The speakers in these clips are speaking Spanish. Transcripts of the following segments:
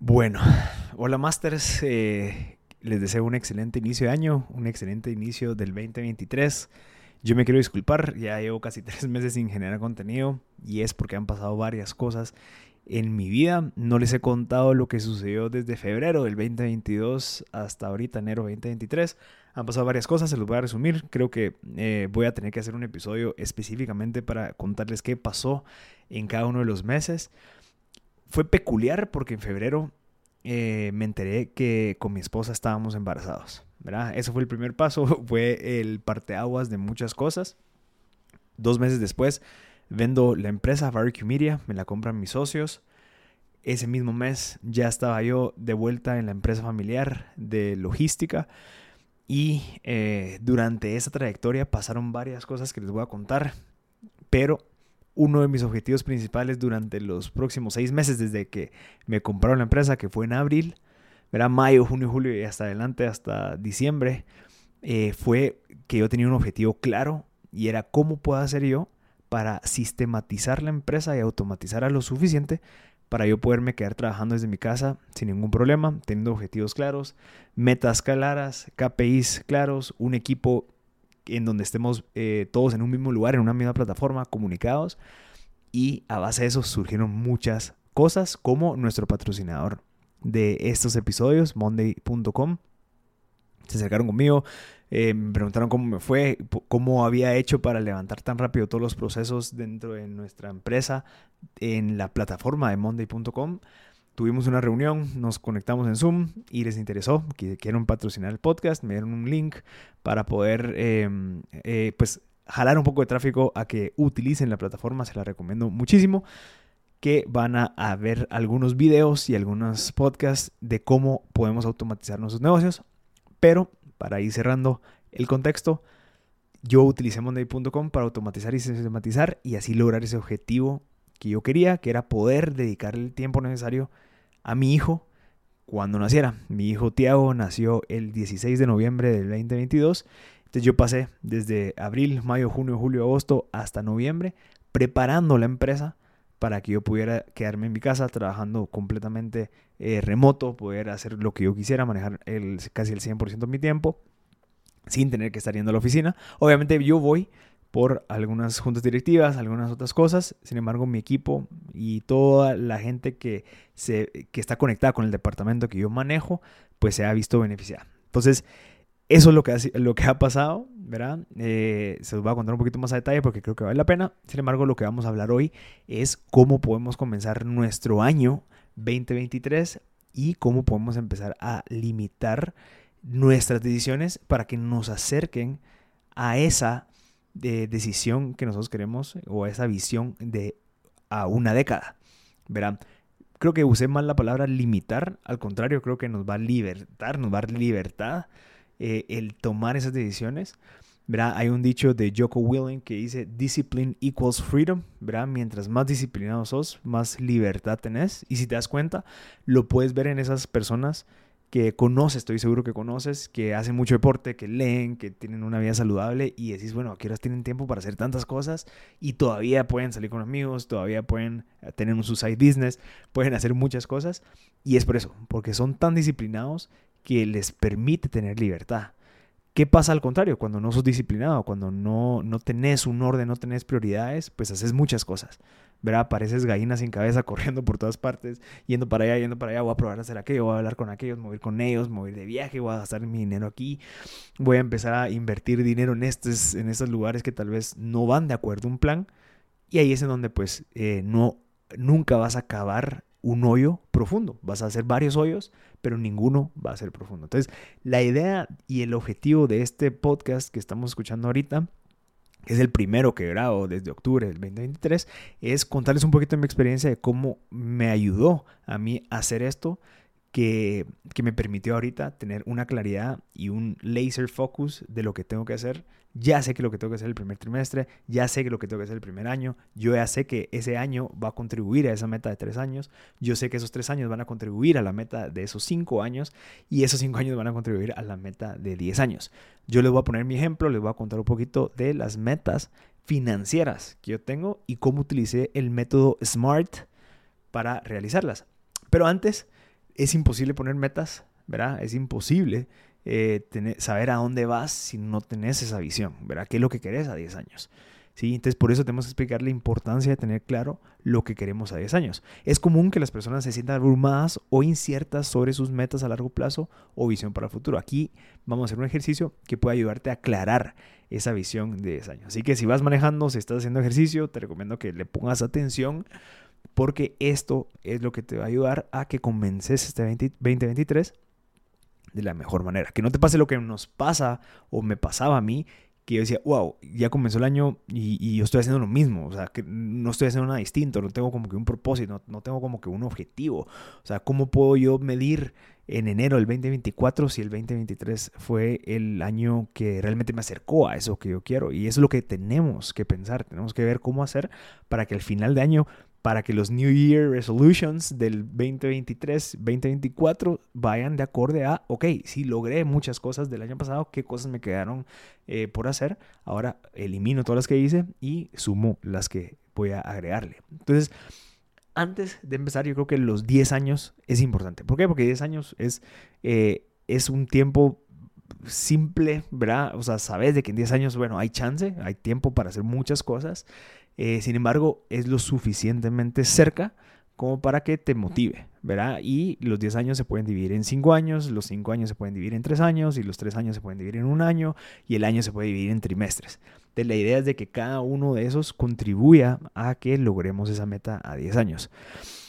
Bueno, hola Masters, eh, les deseo un excelente inicio de año, un excelente inicio del 2023. Yo me quiero disculpar, ya llevo casi tres meses sin generar contenido y es porque han pasado varias cosas en mi vida. No les he contado lo que sucedió desde febrero del 2022 hasta ahorita, enero 2023. Han pasado varias cosas, se los voy a resumir. Creo que eh, voy a tener que hacer un episodio específicamente para contarles qué pasó en cada uno de los meses fue peculiar porque en febrero eh, me enteré que con mi esposa estábamos embarazados. ¿verdad? Eso fue el primer paso, fue el parteaguas de muchas cosas. Dos meses después vendo la empresa Barbecue Media, me la compran mis socios. Ese mismo mes ya estaba yo de vuelta en la empresa familiar de logística. Y eh, durante esa trayectoria pasaron varias cosas que les voy a contar. Pero uno de mis objetivos principales durante los próximos seis meses desde que me compraron la empresa, que fue en abril, era mayo, junio, julio y hasta adelante, hasta diciembre, eh, fue que yo tenía un objetivo claro y era cómo puedo hacer yo para sistematizar la empresa y automatizar lo suficiente para yo poderme quedar trabajando desde mi casa sin ningún problema, teniendo objetivos claros, metas claras, KPIs claros, un equipo en donde estemos eh, todos en un mismo lugar, en una misma plataforma, comunicados. Y a base de eso surgieron muchas cosas, como nuestro patrocinador de estos episodios, monday.com. Se acercaron conmigo, eh, me preguntaron cómo me fue, cómo había hecho para levantar tan rápido todos los procesos dentro de nuestra empresa en la plataforma de monday.com tuvimos una reunión, nos conectamos en Zoom y les interesó que quieren patrocinar el podcast, me dieron un link para poder em, eh, pues jalar un poco de tráfico a que utilicen la plataforma, se la recomiendo muchísimo que van a, ver algunos videos y algunos podcasts de cómo podemos automatizar nuestros negocios. Pero para ir cerrando el contexto, yo utilicé monday.com para automatizar y sistematizar y así lograr ese objetivo que yo quería, que era poder dedicar el tiempo necesario a mi hijo cuando naciera. Mi hijo Tiago nació el 16 de noviembre del 2022. Entonces yo pasé desde abril, mayo, junio, julio, agosto hasta noviembre preparando la empresa para que yo pudiera quedarme en mi casa trabajando completamente eh, remoto, poder hacer lo que yo quisiera, manejar el, casi el 100% de mi tiempo sin tener que estar yendo a la oficina. Obviamente yo voy por algunas juntas directivas, algunas otras cosas. Sin embargo, mi equipo y toda la gente que, se, que está conectada con el departamento que yo manejo, pues se ha visto beneficiada. Entonces, eso es lo que ha, lo que ha pasado, ¿verdad? Eh, se los voy a contar un poquito más a detalle porque creo que vale la pena. Sin embargo, lo que vamos a hablar hoy es cómo podemos comenzar nuestro año 2023 y cómo podemos empezar a limitar nuestras decisiones para que nos acerquen a esa de decisión que nosotros queremos o esa visión de a una década. Verán, creo que usé mal la palabra limitar, al contrario, creo que nos va a libertar, nos va a dar libertad eh, el tomar esas decisiones. ¿verdad? Hay un dicho de Joko Willing que dice discipline equals freedom, ¿verdad? Mientras más disciplinado sos, más libertad tenés. Y si te das cuenta, lo puedes ver en esas personas que conoces, estoy seguro que conoces, que hacen mucho deporte, que leen, que tienen una vida saludable y decís, bueno, aquí horas tienen tiempo para hacer tantas cosas y todavía pueden salir con amigos, todavía pueden eh, tener un side business, pueden hacer muchas cosas y es por eso, porque son tan disciplinados que les permite tener libertad. ¿Qué pasa al contrario? Cuando no sos disciplinado, cuando no, no tenés un orden, no tenés prioridades, pues haces muchas cosas. ¿verdad? Pareces gallinas sin cabeza corriendo por todas partes, yendo para allá, yendo para allá, voy a probar a hacer aquello, voy a hablar con aquellos, mover con ellos, mover de viaje, voy a gastar mi dinero aquí, voy a empezar a invertir dinero en estos, en estos lugares que tal vez no van de acuerdo a un plan. Y ahí es en donde pues eh, no, nunca vas a acabar un hoyo profundo. Vas a hacer varios hoyos, pero ninguno va a ser profundo. Entonces, la idea y el objetivo de este podcast que estamos escuchando ahorita es el primero que grabo desde octubre del 2023, es contarles un poquito de mi experiencia de cómo me ayudó a mí a hacer esto que, que, me permitió ahorita tener una claridad y un laser focus de lo que tengo que hacer. Ya sé que lo que tengo que hacer el primer trimestre, ya sé que lo que tengo que hacer el primer año, yo ya sé que ese año va a contribuir a esa meta de tres años, yo sé que esos tres años van a contribuir a la meta de esos cinco años y esos cinco años van a contribuir a la meta de diez años. Yo les voy a poner mi ejemplo, les voy a contar un poquito de las metas financieras que yo tengo y cómo utilicé el método SMART para realizarlas. Pero antes es imposible poner metas, ¿verdad? Es imposible eh, saber a dónde vas si no tenés esa visión, ¿verdad? ¿Qué es lo que querés a 10 años? ¿Sí? Entonces, por eso tenemos que explicar la importancia de tener claro lo que queremos a 10 años. Es común que las personas se sientan abrumadas o inciertas sobre sus metas a largo plazo o visión para el futuro. Aquí vamos a hacer un ejercicio que puede ayudarte a aclarar esa visión de 10 años. Así que si vas manejando, si estás haciendo ejercicio, te recomiendo que le pongas atención porque esto es lo que te va a ayudar a que convences este 2023 de la mejor manera. Que no te pase lo que nos pasa o me pasaba a mí, que yo decía, wow, ya comenzó el año y, yo estoy haciendo lo mismo, o sea, que no estoy haciendo nada distinto, no tengo como que un propósito, no, tengo como que un objetivo, o sea, ¿cómo puedo yo medir en enero del 2024 si el 2023 fue el año que realmente me acercó a eso que yo quiero? Y eso es lo que tenemos que pensar, tenemos que ver cómo hacer para que al final de año para que los New Year Resolutions del 2023-2024 vayan de acorde a, ok, sí logré muchas cosas del año pasado, qué cosas me quedaron eh, por hacer, ahora elimino todas las que hice y sumo las que voy a agregarle. Entonces, antes de empezar, yo creo que los 10 años es importante. ¿Por qué? Porque 10 años es, eh, es un tiempo simple, ¿verdad? O sea, sabes de que en 10 años, bueno, hay chance, hay tiempo para hacer muchas cosas. Eh, sin embargo, es lo suficientemente cerca como para que te motive, ¿verdad? Y los 10 años se pueden dividir en 5 años, los 5 años se pueden dividir en 3 años y los 3 años se pueden dividir en un año y el año se puede dividir en trimestres. Entonces la idea es de que cada uno de esos contribuya a que logremos esa meta a 10 años.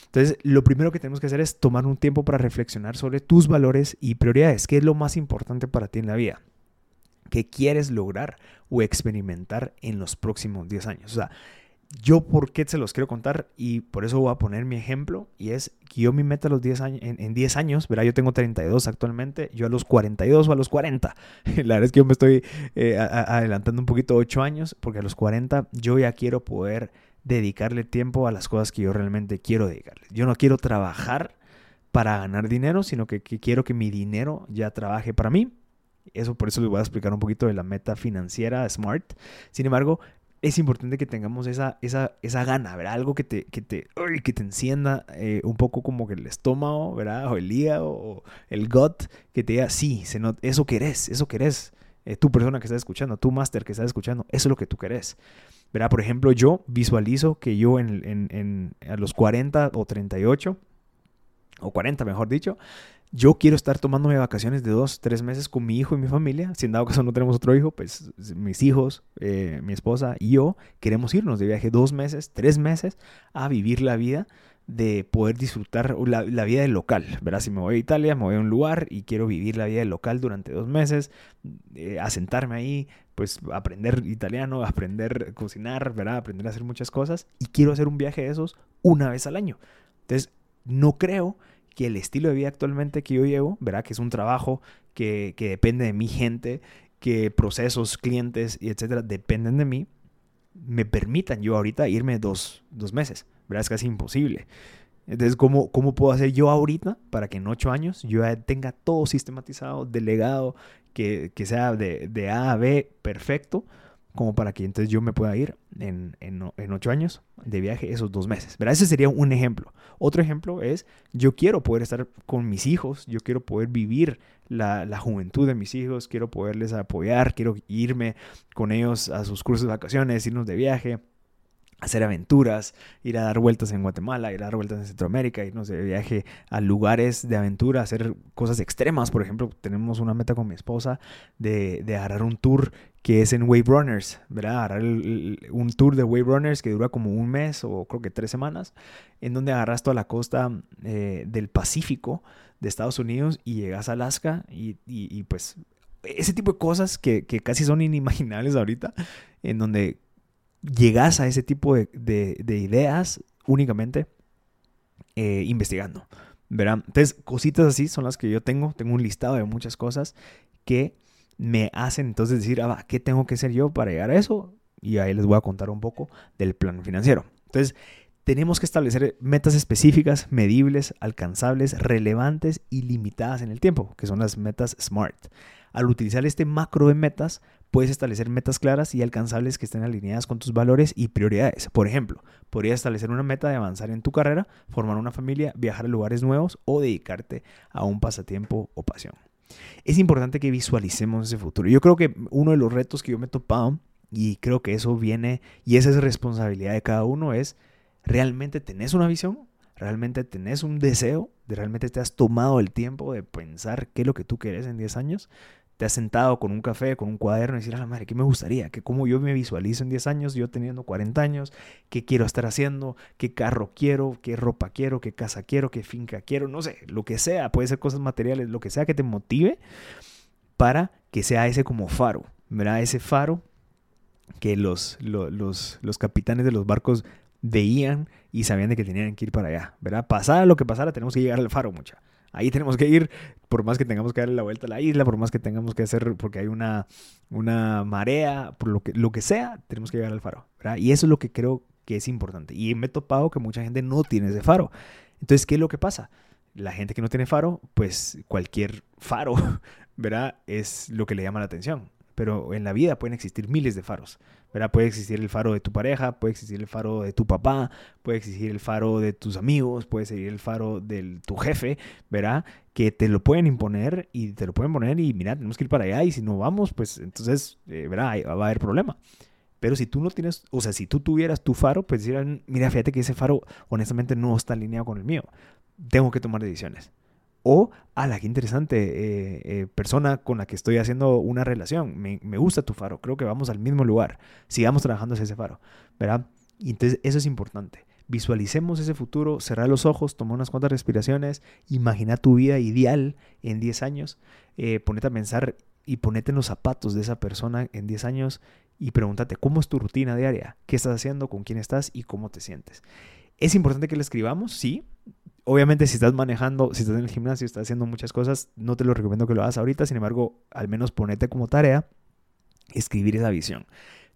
Entonces, lo primero que tenemos que hacer es tomar un tiempo para reflexionar sobre tus valores y prioridades. ¿Qué es lo más importante para ti en la vida? ¿Qué quieres lograr o experimentar en los próximos 10 años? O sea, yo por qué se los quiero contar y por eso voy a poner mi ejemplo y es que yo mi meta a los 10 años, en, 10 años, verá, yo tengo 32 actualmente, yo a los 42 o a los 40, la verdad es que yo me estoy eh, adelantando un poquito 8 años porque a los 40 yo ya quiero poder dedicarle tiempo a las cosas que yo realmente quiero dedicarle. Yo no quiero trabajar para ganar dinero, sino que, que quiero que mi dinero ya trabaje para mí eso por eso les voy a explicar un poquito de la meta financiera SMART. Sin embargo, es importante que tengamos esa, esa, esa gana, ¿verdad? Algo que te, que te, que te encienda eh, un poco como que el estómago, ¿verdad? O el hígado, o el gut, que te diga, sí, se eso querés, eso querés. Eh, tu persona que estás escuchando, tu máster que estás escuchando, eso es lo que tú querés. ¿Verdad? Por ejemplo, yo visualizo que yo en, en, en, a los 40 o 38, o 40 mejor dicho, yo quiero estar tomándome vacaciones de dos, tres meses con mi hijo y mi familia. Si en dado caso no tenemos otro hijo, pues mis hijos, eh, mi esposa y yo queremos irnos de viaje dos meses, tres meses a vivir la vida de poder disfrutar la, vida del local, ¿verdad? Si me voy a Italia, me voy a un lugar y quiero vivir la vida del local durante dos meses, eh, asentarme ahí, pues aprender italiano, aprender cocinar, ¿verdad? Aprender a hacer muchas cosas y quiero hacer un viaje de esos una vez al año. Entonces, no creo que el estilo de vida actualmente que yo llevo, ¿verdad? Que es un trabajo que, depende de mi gente, que procesos, clientes y etcétera dependen de mí, me permitan yo ahorita irme dos, meses, ¿verdad? Es casi imposible. Entonces, ¿cómo, ¿cómo puedo hacer yo ahorita para que en ocho años yo tenga todo sistematizado, delegado, que, sea de, de A a B perfecto? Como para que entonces yo me pueda ir en, en, ocho años de viaje esos dos meses. ¿verdad? Ese sería un ejemplo. Otro ejemplo es, yo quiero poder estar con mis hijos, yo quiero poder vivir la, la, juventud de mis hijos, quiero poderles apoyar, quiero irme con ellos a sus cursos de vacaciones, irnos de viaje hacer aventuras, ir a dar vueltas en Guatemala, ir a dar vueltas en Centroamérica, irnos de viaje a lugares de aventura, hacer cosas extremas. Por ejemplo, tenemos una meta con mi esposa de, de agarrar un tour que es en Wave Runners, ¿verdad? Agarrar un tour de Wave Runners que dura como un mes o creo que tres semanas, en donde agarras toda la costa eh, del Pacífico de Estados Unidos y llegas a Alaska y, y, pues ese tipo de cosas que, que casi son inimaginables ahorita, en donde llegas a ese tipo de, ideas únicamente eh, investigando. ¿verdad? Entonces, cositas así son las que yo tengo. Tengo un listado de muchas cosas que me hacen entonces decir, ah, ¿qué tengo que hacer yo para llegar a eso? Y ahí les voy a contar un poco del plan financiero. Entonces, tenemos que establecer metas específicas, medibles, alcanzables, relevantes y limitadas en el tiempo, que son las metas SMART. Al utilizar este macro de metas, puedes establecer metas claras y alcanzables que estén alineadas con tus valores y prioridades. Por ejemplo, podrías establecer una meta de avanzar en tu carrera, formar una familia, viajar a lugares nuevos o dedicarte a un pasatiempo o pasión. Es importante que visualicemos ese futuro. Yo creo que uno de los retos que yo me he topado, y creo que eso viene, y esa es responsabilidad de cada uno, es realmente tenés una visión, realmente tenés un deseo, realmente te has tomado el tiempo de pensar qué es lo que tú quieres en 10 años te has sentado con un café, con un cuaderno y decir a la madre, ¿qué me gustaría? Que cómo yo me visualizo en 10 años, yo teniendo 40 años, qué quiero estar haciendo, qué carro quiero, qué ropa quiero, qué casa quiero, qué finca quiero, no sé, lo que sea, puede ser cosas materiales, lo que sea que te motive para que sea ese como faro, ¿verdad? Ese faro que los, los, los, capitanes de los barcos veían y sabían de que tenían que ir para allá, ¿verdad? Pasara lo que pasara, tenemos que llegar al faro, mucha. Ahí tenemos que ir, por más que tengamos que darle la vuelta a la isla, por más que tengamos que hacer, porque hay una, una marea, por lo que, lo que sea, tenemos que llegar al faro. ¿verdad? Y eso es lo que creo que es importante. Y me he topado que mucha gente no tiene ese faro. Entonces, ¿qué es lo que pasa? La gente que no tiene faro, pues cualquier faro, ¿verdad? Es lo que le llama la atención. Pero en la vida pueden existir miles de faros. Puede existir el faro de tu pareja, puede existir el faro de tu papá, puede existir el faro de tus amigos, puede existir el faro de tu jefe, ¿verdad? Que te lo pueden imponer y te lo pueden poner y mira, tenemos que ir para allá y si no vamos, pues entonces, eh, ¿verdad? Va a haber problema. Pero si tú no tienes, o sea, si tú tuvieras tu faro, pues dirán, mira, fíjate que ese faro honestamente no está alineado con el mío. Tengo que tomar decisiones. O, a la que interesante eh, eh, persona con la que estoy haciendo una relación. Me, gusta tu faro, creo que vamos al mismo lugar. Sigamos trabajando hacia ese faro, ¿verdad? Entonces eso es importante. Visualicemos ese futuro, cerrar los ojos, toma unas cuantas respiraciones, imagina tu vida ideal en 10 años, eh, ponete a pensar y ponete en los zapatos de esa persona en 10 años y pregúntate cómo es tu rutina diaria, qué estás haciendo, con quién estás y cómo te sientes. ¿Es importante que le escribamos? Sí, Obviamente si estás manejando, si estás en el gimnasio, estás haciendo muchas cosas, no te lo recomiendo que lo hagas ahorita, sin embargo, al menos ponete como tarea escribir esa visión.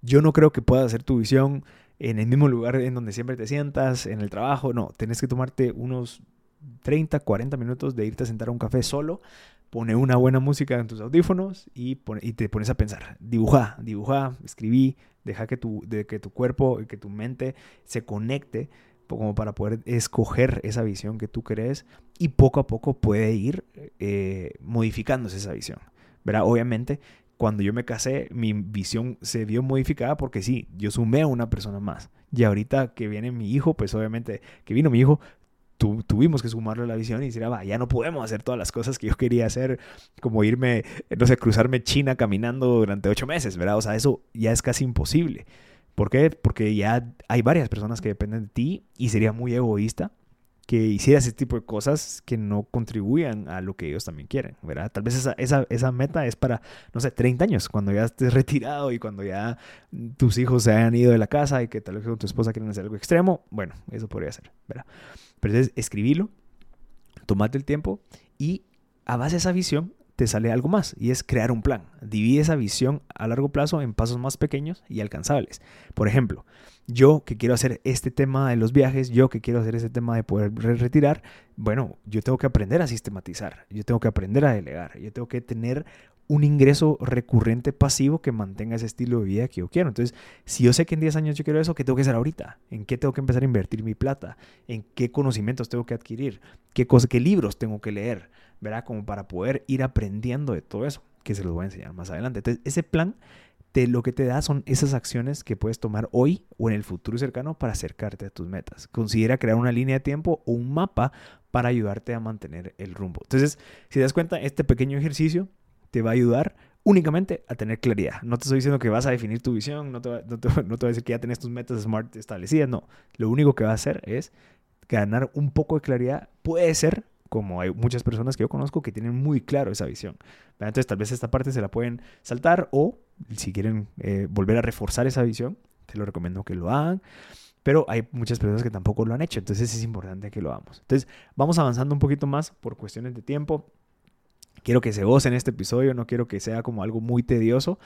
Yo no creo que puedas hacer tu visión en el mismo lugar en donde siempre te sientas, en el trabajo, no, tenés que tomarte unos 30, 40 minutos de irte a sentar a un café solo, pone una buena música en tus audífonos y, te pones a pensar, dibuja, dibuja, escribí, deja que tu, de, que tu cuerpo que tu mente se conecte como para poder escoger esa visión que tú crees y poco a poco puede ir eh, modificándose esa visión. ¿verdad? Obviamente, cuando yo me casé, mi visión se vio modificada porque sí, yo sumé a una persona más. Y ahorita que viene mi hijo, pues obviamente que vino mi hijo, tuvimos que sumarle la visión y decir, ah, ya no podemos hacer todas las cosas que yo quería hacer, como irme, no sé, cruzarme China caminando durante ocho meses, ¿verdad? O sea, eso ya es casi imposible. ¿Por qué? Porque ya hay varias personas que dependen de ti y sería muy egoísta que hicieras ese tipo de cosas que no contribuyan a lo que ellos también quieren, ¿verdad? Tal vez esa, meta es para, no sé, 30 años, cuando ya estés retirado y cuando ya tus hijos se hayan ido de la casa y que tal vez con tu esposa quieren hacer algo extremo, bueno, eso podría ser, ¿verdad? Pero entonces escribilo, tomate el tiempo y a base de esa visión te sale algo más y es crear un plan. Divide esa visión a largo plazo en pasos más pequeños y alcanzables. Por ejemplo, yo que quiero hacer este tema de los viajes, yo que quiero hacer este tema de poder retirar, bueno, yo tengo que aprender a sistematizar, yo tengo que aprender a delegar, yo tengo que tener un ingreso recurrente pasivo que mantenga ese estilo de vida que yo quiero. Entonces, si yo sé que en 10 años yo quiero eso, ¿qué tengo que hacer ahorita? ¿En qué tengo que empezar a invertir mi plata? ¿En qué conocimientos tengo que adquirir? ¿Qué, qué libros tengo que leer? ¿Verdad? Como para poder ir aprendiendo de todo eso, que se los voy a enseñar más adelante. Entonces, ese plan te, lo que te da son esas acciones que puedes tomar hoy o en el futuro cercano para acercarte a tus metas. Considera crear una línea de tiempo o un mapa para ayudarte a mantener el rumbo. Entonces, si das cuenta, este pequeño ejercicio te va a ayudar únicamente a tener claridad. No te estoy diciendo que vas a definir tu visión, no te, no te, no te voy a decir que ya tienes tus metas SMART establecidas, no. Lo único que va a hacer es ganar un poco de claridad. Puede ser como hay muchas personas que yo conozco que tienen muy claro esa visión. Entonces tal vez esta parte se la pueden saltar o si quieren eh, volver a reforzar esa visión, te lo recomiendo que lo hagan. Pero hay muchas personas que tampoco lo han hecho, entonces es importante que lo hagamos. Entonces vamos avanzando un poquito más por cuestiones de tiempo. Quiero que se gocen este episodio, no quiero que sea como algo muy tedioso.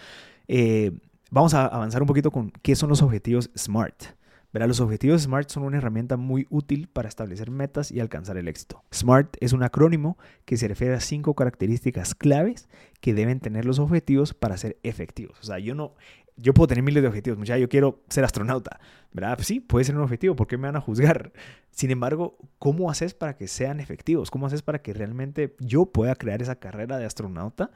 Eh, vamos a avanzar un poquito con qué son los objetivos SMART. Verá, los objetivos SMART son una herramienta muy útil para establecer metas y alcanzar el éxito. SMART es un acrónimo que se refiere a cinco características claves que deben tener los objetivos para ser efectivos. O sea, yo no, yo puedo tener miles de objetivos, muchachos, yo quiero ser astronauta, ¿verdad? Pues sí, puede ser un objetivo, ¿por qué me van a juzgar? Sin embargo, ¿cómo haces para que sean efectivos? ¿Cómo haces para que realmente yo pueda crear esa carrera de astronauta?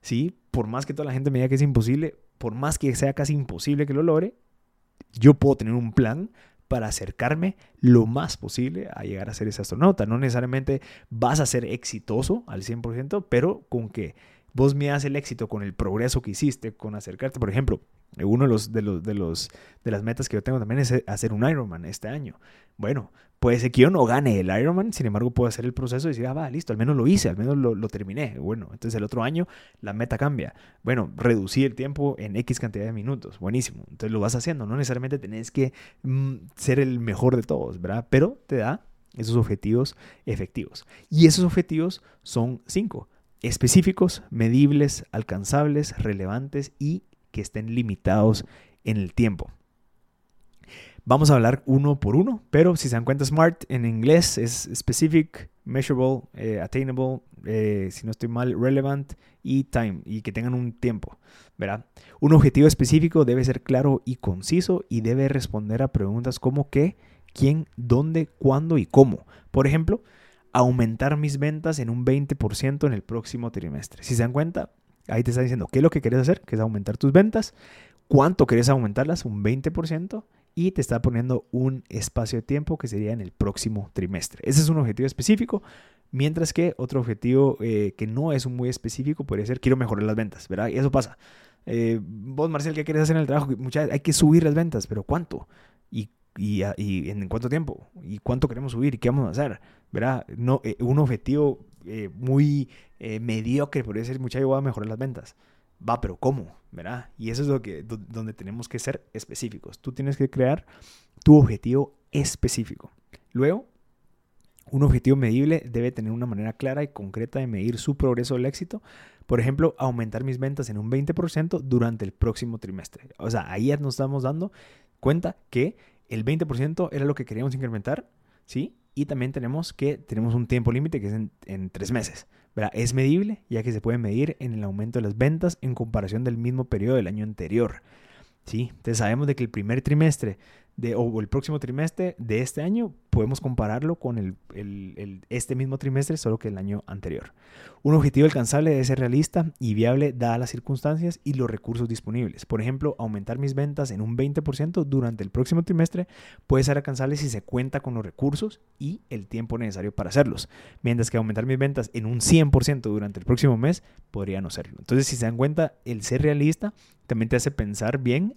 Sí, por más que toda la gente me diga que es imposible, por más que sea casi imposible que lo logre, yo puedo tener un plan para acercarme lo más posible a llegar a ser ese astronauta. No necesariamente vas a ser exitoso al 100%, pero con que vos miras el éxito con el progreso que hiciste, con acercarte, por ejemplo, uno de los, de los, de los de las metas que yo tengo también es hacer un Ironman este año. Bueno, puede ser que yo no gane el Ironman, sin embargo puedo hacer el proceso y decir, ah, va, listo, al menos lo hice, al menos lo, terminé. Bueno, entonces el otro año la meta cambia. Bueno, reducir el tiempo en X cantidad de minutos. Buenísimo. Entonces lo vas haciendo. No necesariamente tenés que mm, ser el mejor de todos, ¿verdad? Pero te da esos objetivos efectivos. Y esos objetivos son cinco específicos, medibles, alcanzables, relevantes y que estén limitados en el tiempo. Vamos a hablar uno por uno, pero si se dan cuenta, SMART en inglés es specific, measurable, eh, attainable, eh, si no estoy mal, relevant y time, y que tengan un tiempo, ¿verdad? Un objetivo específico debe ser claro y conciso y debe responder a preguntas como qué, quién, dónde, cuándo y cómo. Por ejemplo, aumentar mis ventas en un 20% en el próximo trimestre. Si se dan cuenta, ahí te está diciendo qué es lo que quieres hacer, que es aumentar tus ventas, cuánto quieres aumentarlas, un 20%, y te está poniendo un espacio de tiempo que sería en el próximo trimestre. Ese es un objetivo específico, mientras que otro objetivo eh, que no es muy específico podría ser quiero mejorar las ventas, ¿verdad? Y eso pasa. Eh, vos, Marcel, ¿qué quieres hacer en el trabajo? Muchas, hay que subir las ventas, pero ¿cuánto? ¿Y, y, en cuánto tiempo? ¿Y cuánto queremos subir? ¿Y qué vamos a hacer? ¿Verdad? No, eh, un objetivo muy mediocre podría ser, muchacho, voy a mejorar las ventas va, pero ¿cómo? ¿Verdad? Y eso es lo que, donde tenemos que ser específicos. Tú tienes que crear tu objetivo específico. Luego, un objetivo medible debe tener una manera clara y concreta de medir su progreso al éxito. Por ejemplo, aumentar mis ventas en un 20% durante el próximo trimestre. O sea, ahí nos estamos dando cuenta que el 20% era lo que queríamos incrementar, ¿sí? Y también tenemos que tenemos un tiempo límite que es en tres meses. Es medible ya que se puede medir en el aumento de las ventas en comparación del mismo periodo del año anterior. ¿sí? Entonces sabemos de que el primer trimestre de, o el próximo trimestre de este año, podemos compararlo con el, este mismo trimestre, solo que el año anterior. Un objetivo alcanzable debe ser realista y viable dadas las circunstancias y los recursos disponibles. Por ejemplo, aumentar mis ventas en un 20% durante el próximo trimestre puede ser alcanzable si se cuenta con los recursos y el tiempo necesario para hacerlos, mientras que aumentar mis ventas en un 100% durante el próximo mes podría no serlo. Entonces, si se dan cuenta, el ser realista también te hace pensar bien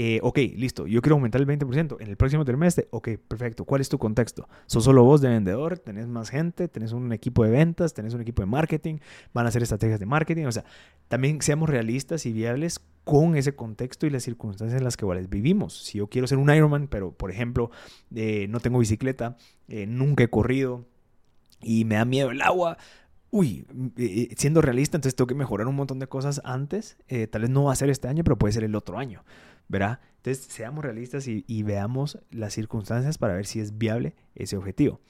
eh, ok, listo, yo quiero aumentar el 20% en el próximo trimestre. Ok, perfecto. ¿Cuál es tu contexto? ¿Sos solo vos de vendedor? ¿Tenés más gente? ¿Tenés un equipo de ventas? ¿Tenés un equipo de marketing? ¿Van a hacer estrategias de marketing? O sea, también seamos realistas y viables con ese contexto y las circunstancias en las que vivimos. Si yo quiero ser un Ironman, pero por ejemplo, eh, no tengo bicicleta, eh, nunca he corrido y me da miedo el agua, uy, siendo realista, entonces tengo que mejorar un montón de cosas antes. tal vez no va a ser este año, pero puede ser el otro año. ¿Verdad? Entonces, seamos realistas y, veamos las circunstancias para ver si es viable ese objetivo.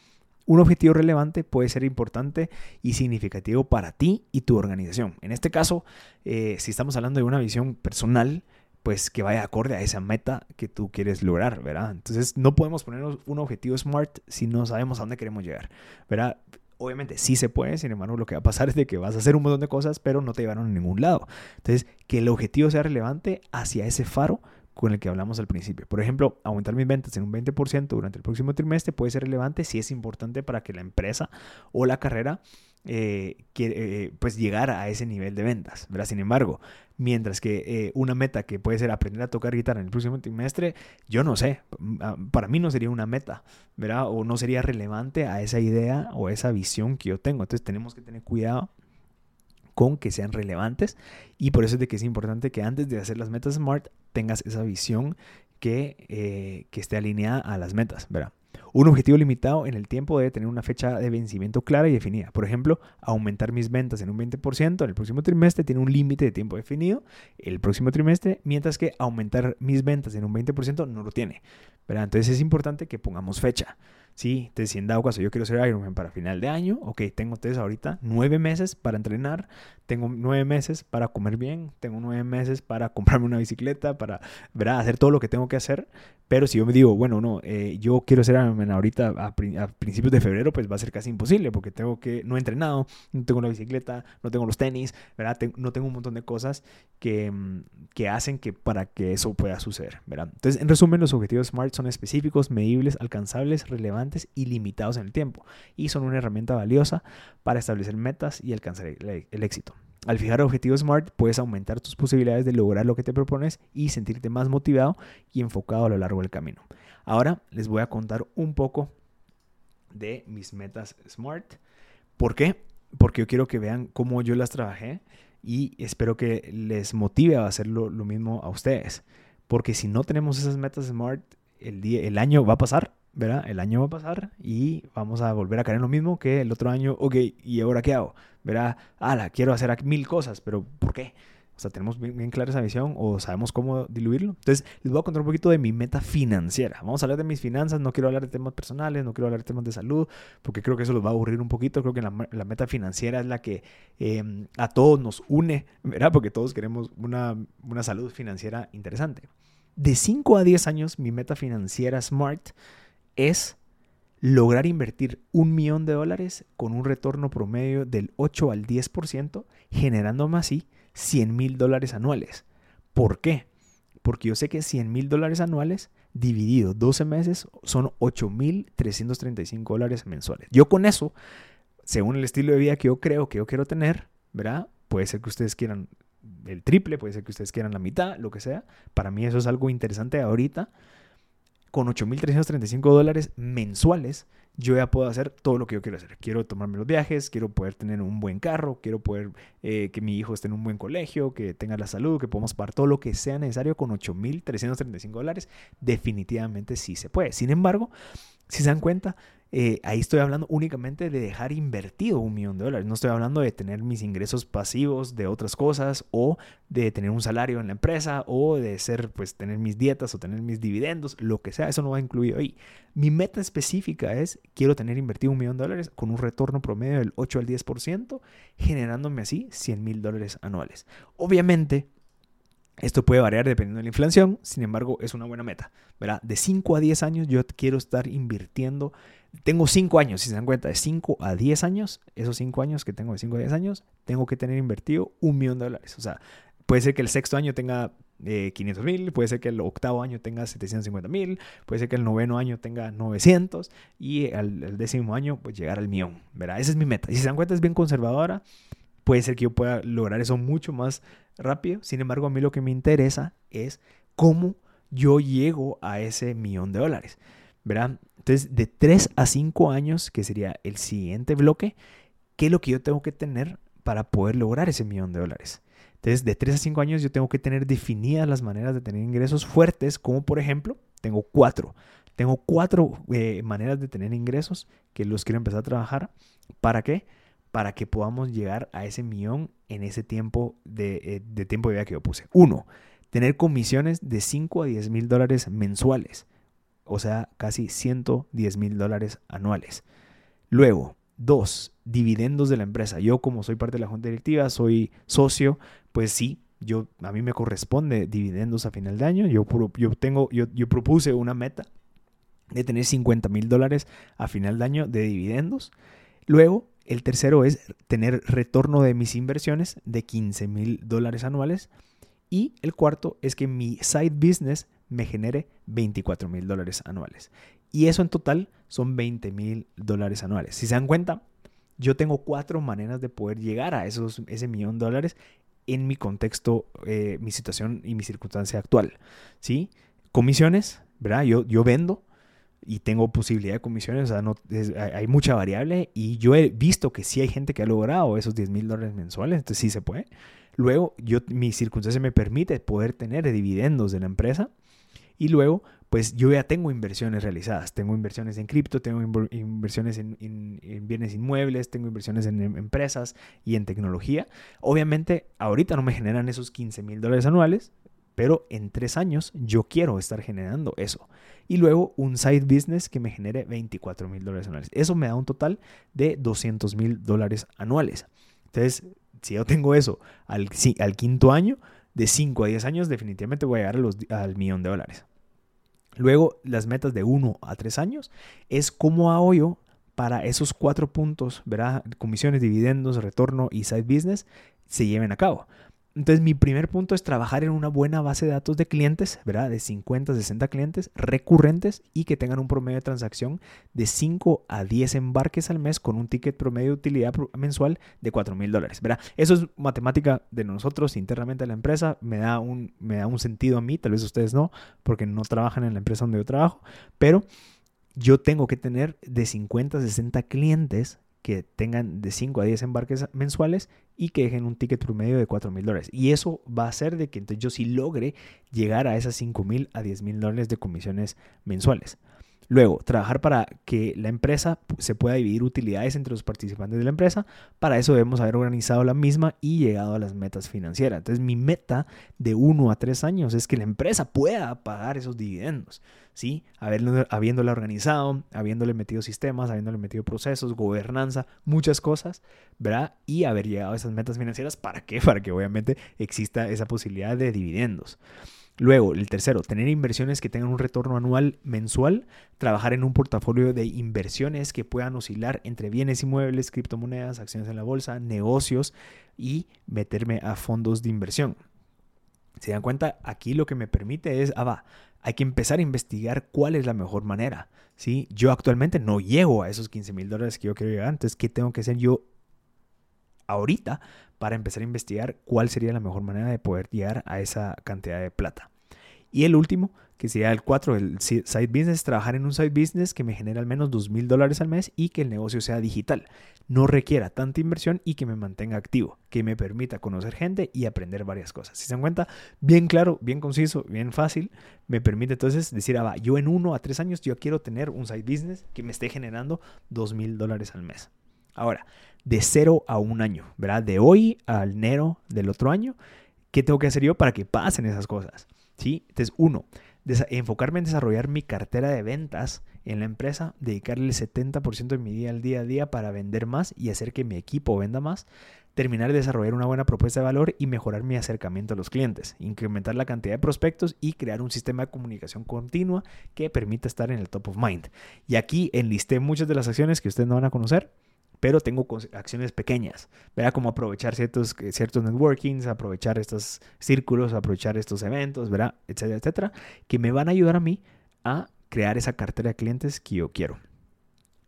Un objetivo relevante puede ser importante y significativo para ti y tu organización. En este caso, eh, si estamos hablando de una visión personal, pues que vaya acorde a esa meta que tú quieres lograr, ¿verdad? Entonces, no podemos ponernos un objetivo SMART si no sabemos a dónde queremos llegar, ¿verdad? Obviamente sí se puede, sin embargo lo que va a pasar es de que vas a hacer un montón de cosas, pero no te llevaron a ningún lado. Entonces, que el objetivo sea relevante hacia ese faro con el que hablamos al principio. Por ejemplo, aumentar mis ventas en un 20% durante el próximo trimestre puede ser relevante si es importante para que la empresa o la carrera eh, eh, pues llegar a ese nivel de ventas. ¿verdad? Sin embargo, mientras que eh, una meta que puede ser aprender a tocar guitarra en el próximo trimestre, yo no sé, ah, para mí no sería una meta, ¿verdad? O no sería relevante a esa idea o esa visión que yo tengo. Entonces tenemos que tener cuidado con que sean relevantes y por eso es de que es importante que antes de hacer las metas SMART tengas esa visión que, eh, que esté alineada a las metas, ¿verdad? Un objetivo limitado en el tiempo debe tener una fecha de vencimiento clara y definida. Por ejemplo, aumentar mis ventas en un 20% en el próximo trimestre tiene un límite de tiempo definido el próximo trimestre, mientras que aumentar mis ventas en un 20% no lo tiene. Entonces es importante que pongamos fecha. Sí, entonces si en dado caso yo quiero ser Ironman para final de año, ok, tengo ahorita nueve meses para entrenar, tengo nueve meses para comer bien, tengo nueve meses para comprarme una bicicleta, para ¿verdad? hacer todo lo que tengo que hacer. Pero si yo me digo, bueno, no, eh, yo quiero ser Ironman ahorita a, principios de febrero, pues va a ser casi imposible porque tengo que, no he entrenado, no tengo la bicicleta, no tengo los tenis, ¿verdad? no tengo un montón de cosas que, mm, que hacen que para que eso pueda suceder, ¿verdad? Entonces, en resumen, los objetivos SMART son específicos, medibles, alcanzables, relevantes y limitados en el tiempo, y son una herramienta valiosa para establecer metas y alcanzar el, éxito. Al fijar objetivos SMART, puedes aumentar tus posibilidades de lograr lo que te propones y sentirte más motivado y enfocado a lo largo del camino. Ahora les voy a contar un poco de mis metas SMART. ¿Por qué? Porque yo quiero que vean cómo yo las trabajé y espero que les motive a hacer lo, mismo a ustedes. Porque si no tenemos esas metas SMART, el, día, el año va a pasar ¿verdad? El año va a pasar y vamos a volver a caer en lo mismo que el otro año, ok, ¿y ahora qué hago? ¿Verdad? la quiero hacer mil cosas, pero ¿por qué? O sea, tenemos bien, clara esa visión o sabemos cómo diluirlo. Entonces, les voy a contar un poquito de mi meta financiera. Vamos a hablar de mis finanzas, no quiero hablar de temas personales, no quiero hablar de temas de salud, porque creo que eso los va a aburrir un poquito. Creo que la, meta financiera es la que em, a todos nos une, ¿verdad? Porque todos queremos una, una salud financiera interesante. De 5 a 10 años, mi meta financiera SMART es lograr invertir un millón de dólares con un retorno promedio del 8 al 10%, generándome así 100 mil dólares anuales. ¿Por qué? Porque yo sé que 100 mil dólares anuales dividido 12 meses son 8 mil 335 dólares mensuales. Yo con eso, según el estilo de vida que yo creo que yo quiero tener, ¿verdad? Puede ser que ustedes quieran el triple, puede ser que ustedes quieran la mitad, lo que sea. Para mí eso es algo interesante ahorita con 8.335 dólares mensuales, yo ya puedo hacer todo lo que yo quiero hacer. Quiero tomarme los viajes, quiero poder tener un buen carro, quiero poder eh, que mi hijo esté en un buen colegio, que tenga la salud, que podamos pagar todo lo que sea necesario con 8.335 dólares. Definitivamente sí se puede. Sin embargo, si se dan cuenta, eh, ahí estoy hablando únicamente de dejar invertido un millón de dólares. No estoy hablando de tener mis ingresos pasivos de otras cosas o de tener un salario en la empresa o de ser, pues, tener mis dietas o tener mis dividendos, lo que sea. Eso no va incluido ahí. Mi meta específica es, quiero tener invertido un millón de dólares con un retorno promedio del 8 al 10%, generándome así 100 mil dólares anuales. Obviamente, esto puede variar dependiendo de la inflación, sin embargo, es una buena meta. ¿verdad? De 5 a 10 años yo quiero estar invirtiendo. Tengo 5 años, si se dan cuenta, de 5 a 10 años, esos 5 años que tengo de 5 a 10 años, tengo que tener invertido un millón de dólares. O sea, puede ser que el sexto año tenga 500 eh, mil, puede ser que el octavo año tenga 750 mil, puede ser que el noveno año tenga 900 y al, décimo año pues llegar al millón. ¿verdad? Esa es mi meta. Si se dan cuenta es bien conservadora puede ser que yo pueda lograr eso mucho más rápido. Sin embargo, a mí lo que me interesa es cómo yo llego a ese millón de dólares. ¿Verdad? Entonces, de 3 a 5 años, que sería el siguiente bloque, ¿qué es lo que yo tengo que tener para poder lograr ese millón de dólares? Entonces, de 3 a 5 años yo tengo que tener definidas las maneras de tener ingresos fuertes, como por ejemplo, tengo cuatro. Tengo cuatro eh, maneras de tener ingresos que los quiero empezar a trabajar. ¿Para qué? para que podamos llegar a ese millón en ese tiempo de, eh, tiempo de vida que yo puse. Uno, tener comisiones de 5 a 10 mil dólares mensuales, o sea, casi 110 mil dólares anuales. Luego, dos, dividendos de la empresa. Yo como soy parte de la junta directiva, soy socio, pues sí, yo, a mí me corresponde dividendos a final de año. Yo, yo, tengo, yo, yo propuse una meta de tener 50 mil dólares a final de año de dividendos. Luego, el tercero es tener retorno de mis inversiones de 15 mil dólares anuales. Y el cuarto es que mi side business me genere 24 mil dólares anuales. Y eso en total son 20 mil dólares anuales. Si se dan cuenta, yo tengo cuatro maneras de poder llegar a esos, ese millón de dólares en mi contexto, eh, mi situación y mi circunstancia actual. ¿sí? Comisiones, ¿verdad? Yo, yo vendo, y tengo posibilidad de comisiones, o sea, no, hay mucha variable y yo he visto que sí hay gente que ha logrado esos 10 mil dólares mensuales, entonces sí se puede. Luego, yo, mi circunstancia me permite poder tener dividendos de la empresa y luego pues yo ya tengo inversiones realizadas. Tengo inversiones en cripto, tengo inversiones en, bienes inmuebles, tengo inversiones en, en empresas y en tecnología. Obviamente, ahorita no me generan esos 15 mil dólares anuales, pero en tres años yo quiero estar generando eso. Y luego un side business que me genere 24 mil dólares anuales. Eso me da un total de 200 mil dólares anuales. Entonces, si yo tengo eso al, quinto año, de 5 a 10 años, definitivamente voy a llegar al millón de dólares. Luego, las metas de 1 a 3 años es cómo hago yo para esos cuatro puntos, ¿verdad? Comisiones, dividendos, retorno y side business se lleven a cabo. Entonces, mi primer punto es trabajar en una buena base de datos de clientes, ¿verdad? De 50, 60 clientes recurrentes y que tengan un promedio de transacción de 5 a 10 embarques al mes con un ticket promedio de utilidad mensual de 4 mil dólares, ¿verdad? Eso es matemática de nosotros internamente en la empresa. Me da, un, me da un sentido a mí, tal vez ustedes no, porque no trabajan en la empresa donde yo trabajo, pero yo tengo que tener de 50 a 60 clientes que tengan de 5 a 10 embarques mensuales y que dejen un ticket promedio de 4 mil dólares. Y eso va a hacer de que entonces yo sí logre llegar a esas 5 mil a 10 mil dólares de comisiones mensuales. Luego, trabajar para que la empresa se pueda dividir utilidades entre los participantes de la empresa. Para eso debemos haber organizado la misma y llegado a las metas financieras. Entonces, mi meta de 1 a 3 años es que la empresa pueda pagar esos dividendos. ¿sí? habiéndole organizado, habiéndole metido sistemas, habiéndole metido procesos, gobernanza, muchas cosas, ¿verdad? Y haber llegado a esas metas financieras. ¿Para qué? Para que obviamente exista esa posibilidad de dividendos. Luego, el tercero, tener inversiones que tengan un retorno anual mensual, trabajar en un portafolio de inversiones que puedan oscilar entre bienes inmuebles, criptomonedas, acciones en la bolsa, negocios y meterme a fondos de inversión. Se dan cuenta, aquí lo que me permite es, ah, va, hay que empezar a investigar cuál es la mejor manera. ¿sí? Yo actualmente no llego a esos 15 mil dólares que yo quiero llegar, entonces, ¿qué tengo que hacer yo ahorita para empezar a investigar cuál sería la mejor manera de poder llegar a esa cantidad de plata? Y el último, que sería el 4, el side business, trabajar en un side business que me genere al menos 2 mil dólares al mes y que el negocio sea digital, no requiera tanta inversión y que me mantenga activo, que me permita conocer gente y aprender varias cosas. Si se dan cuenta, bien claro, bien conciso, bien fácil, me permite entonces decir, ah, va, yo en 1 a 3 años yo quiero tener un side business que me esté generando 2 mil dólares al mes. Ahora, de 0 a un año, ¿verdad? De hoy al enero del otro año, ¿qué tengo que hacer yo para que pasen esas cosas? ¿Sí? Entonces, uno, enfocarme en desarrollar mi cartera de ventas en la empresa, dedicarle el 70% de mi día al día a día para vender más y hacer que mi equipo venda más, terminar de desarrollar una buena propuesta de valor y mejorar mi acercamiento a los clientes, incrementar la cantidad de prospectos y crear un sistema de comunicación continua que permita estar en el top of mind. Y aquí enlisté muchas de las acciones que ustedes no van a conocer pero tengo acciones pequeñas, ¿verdad? Como aprovechar ciertos, eh, ciertos networkings, aprovechar estos círculos, aprovechar estos eventos, ¿verdad? Etcétera, etcétera, que me van a ayudar a mí a crear esa cartera de clientes que yo quiero.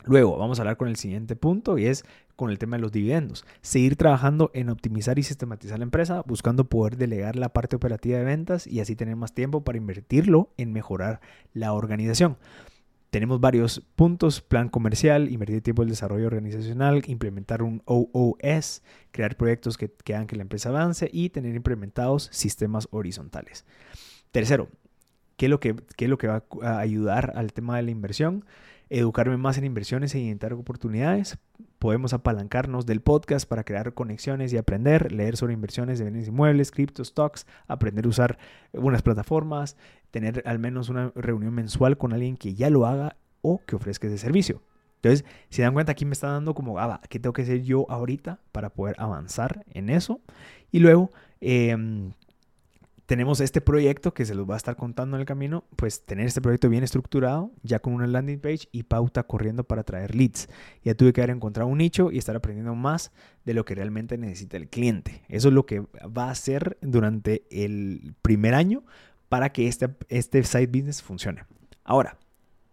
Luego vamos a hablar con el siguiente punto y es con el tema de los dividendos. Seguir trabajando en optimizar y sistematizar la empresa, buscando poder delegar la parte operativa de ventas y así tener más tiempo para invertirlo en mejorar la organización. Tenemos varios puntos, plan comercial, invertir tiempo en el desarrollo organizacional, implementar un OOS, crear proyectos que, que hagan que la empresa avance y tener implementados sistemas horizontales. Tercero, ¿qué es lo que, qué es lo que va a ayudar al tema de la inversión? Educarme más en inversiones e identificar oportunidades. Podemos apalancarnos del podcast para crear conexiones y aprender, leer sobre inversiones de bienes inmuebles, cripto, stocks, aprender a usar unas plataformas, tener al menos una reunión mensual con alguien que ya lo haga o que ofrezca ese servicio. Entonces, si dan cuenta, aquí me está dando como, ah, ¿qué tengo que hacer yo ahorita para poder avanzar en eso? Y luego, eh, tenemos este proyecto que se los va a estar contando en el camino, pues tener este proyecto bien estructurado, ya con una landing page y pauta corriendo para traer leads. Ya tuve que haber encontrado un nicho y estar aprendiendo más de lo que realmente necesita el cliente. Eso es lo que va a hacer durante el primer año para que este, este side business funcione. Ahora,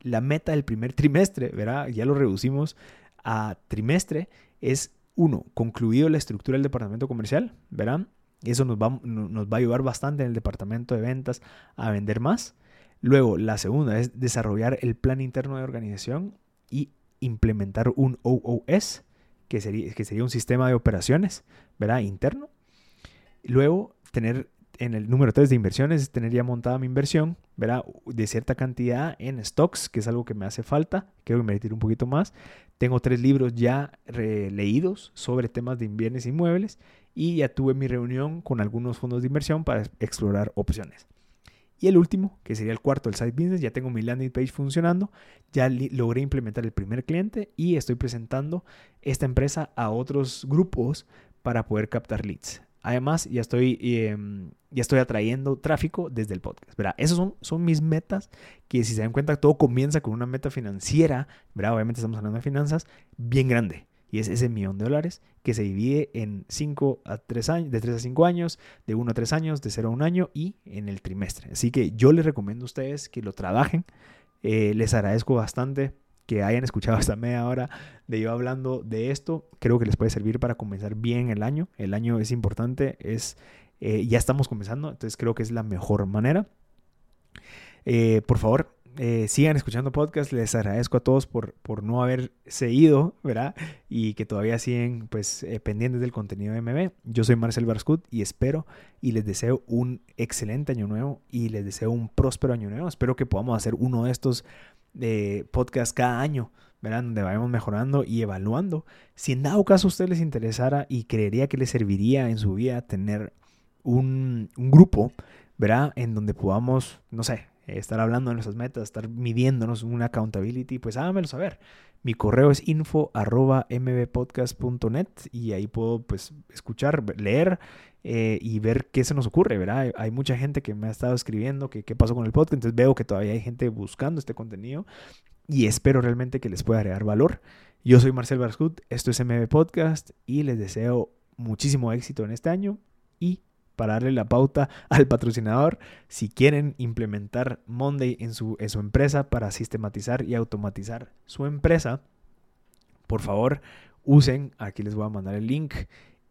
la meta del primer trimestre, ¿verdad? Ya lo reducimos a trimestre, es uno, concluido la estructura del departamento comercial, ¿verdad? Eso nos va, a ayudar bastante en el departamento de ventas a vender más. Luego, la segunda es desarrollar el plan interno de organización y implementar un OOS, que sería, un sistema de operaciones, ¿verdad? Interno. Luego, tener en el número 3 de inversiones es tener ya montada mi inversión, ¿verdad? De cierta cantidad en stocks, que es algo que me hace falta. Quiero invertir un poquito más. Tengo tres libros ya leídos sobre temas de bienes inmuebles y ya tuve mi reunión con algunos fondos de inversión para explorar opciones. Y el último, que sería el cuarto, el side business, ya tengo mi landing page funcionando, ya logré implementar el primer cliente y estoy presentando esta empresa a otros grupos para poder captar leads. Además, ya estoy, em, ya estoy atrayendo tráfico desde el podcast. ¿verdad? Esas son, son mis metas, que si se dan cuenta, todo comienza con una meta financiera, ¿verdad? obviamente estamos hablando de finanzas, bien grande. Y es ese millón de dólares que se divide en 5 a 3 años, de 3 a 5 años, de 1 a 3 años, de 0 a 1 año y en el trimestre. Así que yo les recomiendo a ustedes que lo trabajen. Eh, les agradezco bastante que hayan escuchado hasta media hora de yo hablando de esto. Creo que les puede servir para comenzar bien el año. El año es importante, es, eh, ya estamos comenzando, entonces creo que es la mejor manera. Eh, por favor, eh, sigan escuchando podcast. Les agradezco a todos por, por no haber seguido, ¿verdad? Y que todavía siguen pues pendientes del contenido de MB. Yo soy Marcel Barscut y espero y les deseo un excelente año nuevo y les deseo un próspero año nuevo. Espero que podamos hacer uno de estos de podcast cada año, ¿verdad? Donde vayamos mejorando y evaluando. Si en dado caso a ustedes les interesara y creería que les serviría en su vida tener un, grupo, ¿verdad? En donde podamos, no sé, estar hablando de nuestras metas, estar midiéndonos una accountability, pues háganmelo saber. Mi correo es info y ahí puedo pues escuchar, leer eh, y ver qué se nos ocurre, ¿verdad? Hay, mucha gente que me ha estado escribiendo que qué pasó con el podcast, entonces veo que todavía hay gente buscando este contenido y espero realmente que les pueda agregar valor. Yo soy Marcel Barscut, esto es MB Podcast y les deseo muchísimo éxito en este año y para darle la pauta al patrocinador, si quieren implementar Monday en su, en su empresa para sistematizar y automatizar su empresa, por favor usen, aquí les voy a mandar el link,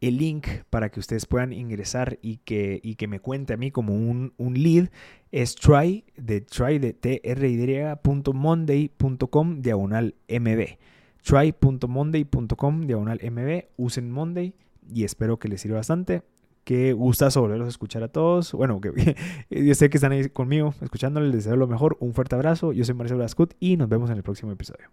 el link para que ustedes puedan ingresar y que, y que me cuente a mí como un, un lead. Es try de try de try.monday.com diagonal mb try.monday.com diagonal mb usen Monday y espero que les sirva bastante Qué gustazo volverlos a escuchar a todos. Bueno, que, yo sé que están ahí conmigo escuchándoles. Les deseo lo mejor. Un fuerte abrazo. Yo soy Marcelo Blascut y nos vemos en el próximo episodio.